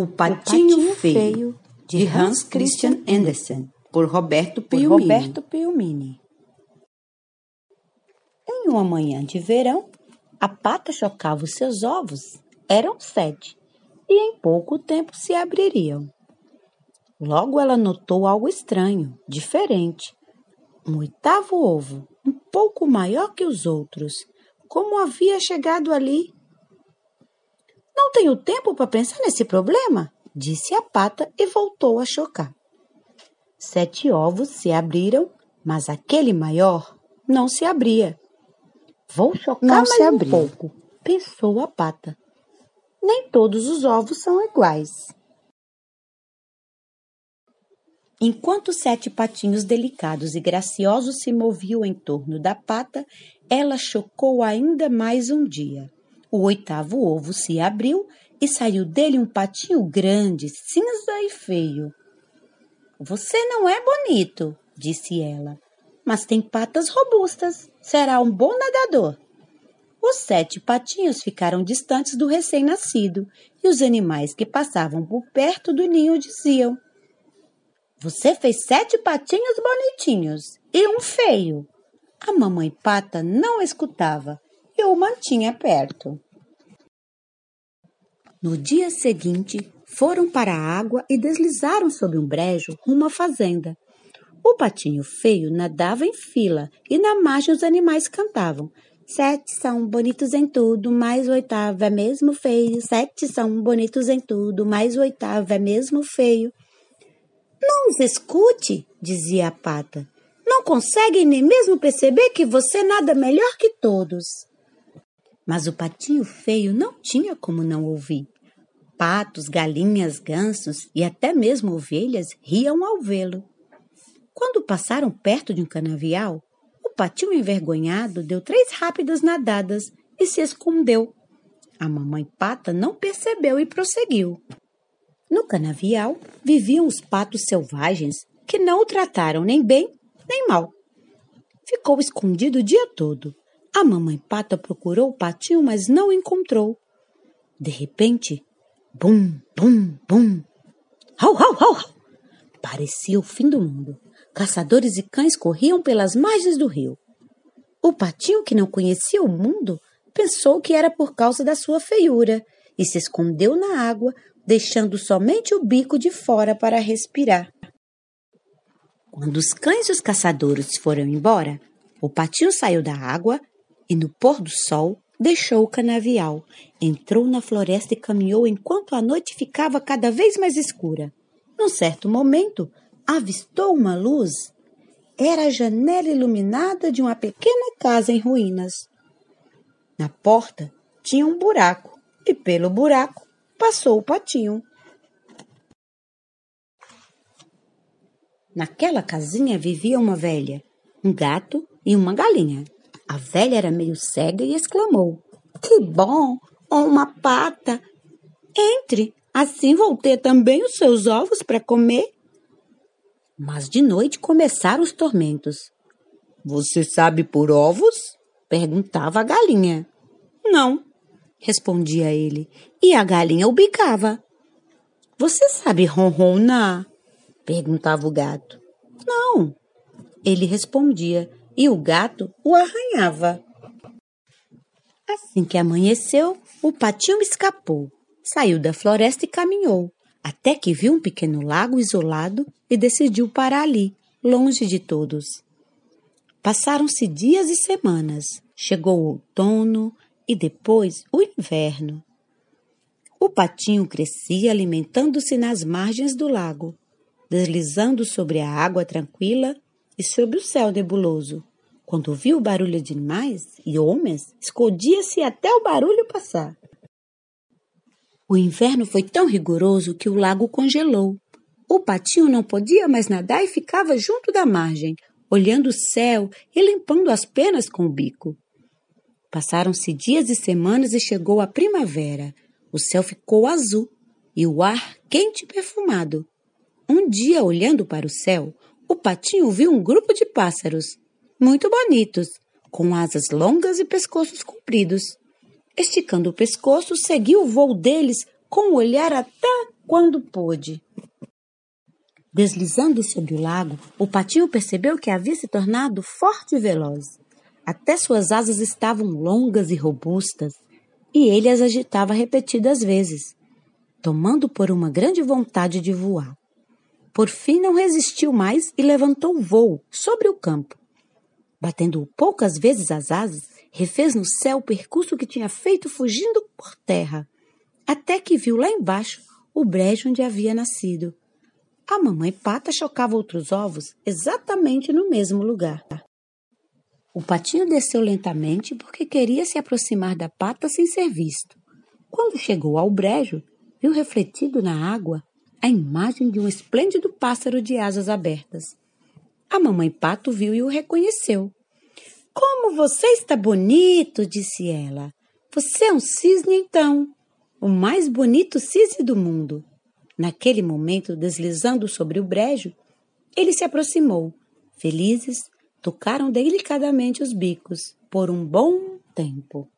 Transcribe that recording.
O Patinho, Feio, de Hans Christian Andersen, por Roberto por Piumini. Roberto Piumini. Em uma manhã de verão, a pata chocava os seus ovos. Eram sete, e em pouco tempo se abririam. Logo ela notou algo estranho, diferente. Um oitavo ovo, um pouco maior que os outros. Como havia chegado ali? Não tenho tempo para pensar nesse problema, disse a pata e voltou a chocar. Sete ovos se abriram, mas aquele maior não se abria. Vou chocar Não mais se um pouco, pensou a pata. Nem todos os ovos são iguais. Enquanto sete patinhos delicados e graciosos se moviam em torno da pata, ela chocou ainda mais um dia. O oitavo ovo se abriu e saiu dele um patinho grande, cinza e feio. Você não é bonito, disse ela, mas tem patas robustas. Será um bom nadador. Os sete patinhos ficaram distantes do recém-nascido e os animais que passavam por perto do ninho diziam: Você fez sete patinhos bonitinhos e um feio. A mamãe pata não escutava e o mantinha perto. No dia seguinte, foram para a água e deslizaram sob um brejo rumo à fazenda. O patinho feio nadava em fila e na margem os animais cantavam. Sete são bonitos em tudo, mas o oitavo é mesmo feio. Sete são bonitos em tudo, mas o oitavo é mesmo feio. Não os escute, dizia a pata. Não conseguem nem mesmo perceber que você nada melhor que todos. Mas o patinho feio não tinha como não ouvir. Patos, galinhas, gansos e até mesmo ovelhas riam ao vê-lo. Quando passaram perto de um canavial, o patinho envergonhado deu três rápidas nadadas e se escondeu. A mamãe pata não percebeu e prosseguiu. No canavial viviam os patos selvagens que não o trataram nem bem nem mal. Ficou escondido o dia todo. A mamãe pata procurou o patinho, mas não encontrou. De repente, bum, bum, bum. Hau, hau, hau. Parecia o fim do mundo. Caçadores e cães corriam pelas margens do rio. O patinho, que não conhecia o mundo, pensou que era por causa da sua feiura e se escondeu na água, deixando somente o bico de fora para respirar. Quando os cães e os caçadores foram embora, o patinho saiu da água e, no pôr do sol, deixou o canavial, entrou na floresta e caminhou enquanto a noite ficava cada vez mais escura. Num certo momento, avistou uma luz. Era a janela iluminada de uma pequena casa em ruínas. Na porta tinha um buraco e, pelo buraco, passou o patinho. Naquela casinha vivia uma velha, um gato e uma galinha. A velha era meio cega e exclamou: Que bom! Uma pata! Entre, assim vou ter também os seus ovos para comer. Mas de noite começaram os tormentos. Você sabe por ovos? perguntava a galinha. Não, respondia ele, e a galinha o bicava. Você sabe ronronar? perguntava o gato. Não, ele respondia, e o gato o arranhava. Assim que amanheceu, o patinho escapou, saiu da floresta e caminhou, até que viu um pequeno lago isolado e decidiu parar ali, longe de todos. Passaram-se dias e semanas. Chegou o outono e depois o inverno. O patinho crescia alimentando-se nas margens do lago, deslizando sobre a água tranquila e sobre o céu nebuloso. Quando viu o barulho de animais e homens, escondia-se até o barulho passar. O inverno foi tão rigoroso que o lago congelou. O patinho não podia mais nadar e ficava junto da margem, olhando o céu e limpando as penas com o bico. Passaram-se dias e semanas e chegou a primavera. O céu ficou azul e o ar quente e perfumado. Um dia, olhando para o céu, o patinho viu um grupo de pássaros, muito bonitos, com asas longas e pescoços compridos. Esticando o pescoço, seguiu o voo deles com um olhar até quando pôde. Deslizando sobre o lago, o patinho percebeu que havia se tornado forte e veloz. Até suas asas estavam longas e robustas, e ele as agitava repetidas vezes, tomando por uma grande vontade de voar. Por fim não resistiu mais e levantou o voo sobre o campo. Batendo poucas vezes as asas, refez no céu o percurso que tinha feito fugindo por terra, até que viu lá embaixo o brejo onde havia nascido. A mamãe pata chocava outros ovos exatamente no mesmo lugar. O patinho desceu lentamente porque queria se aproximar da pata sem ser visto. Quando chegou ao brejo, viu refletido na água a imagem de um esplêndido pássaro de asas abertas. A mamãe pato viu e o reconheceu. Como você está bonito, disse ela. Você é um cisne, então. O mais bonito cisne do mundo. Naquele momento, deslizando sobre o brejo, ele se aproximou. Felizes, tocaram delicadamente os bicos por um bom tempo.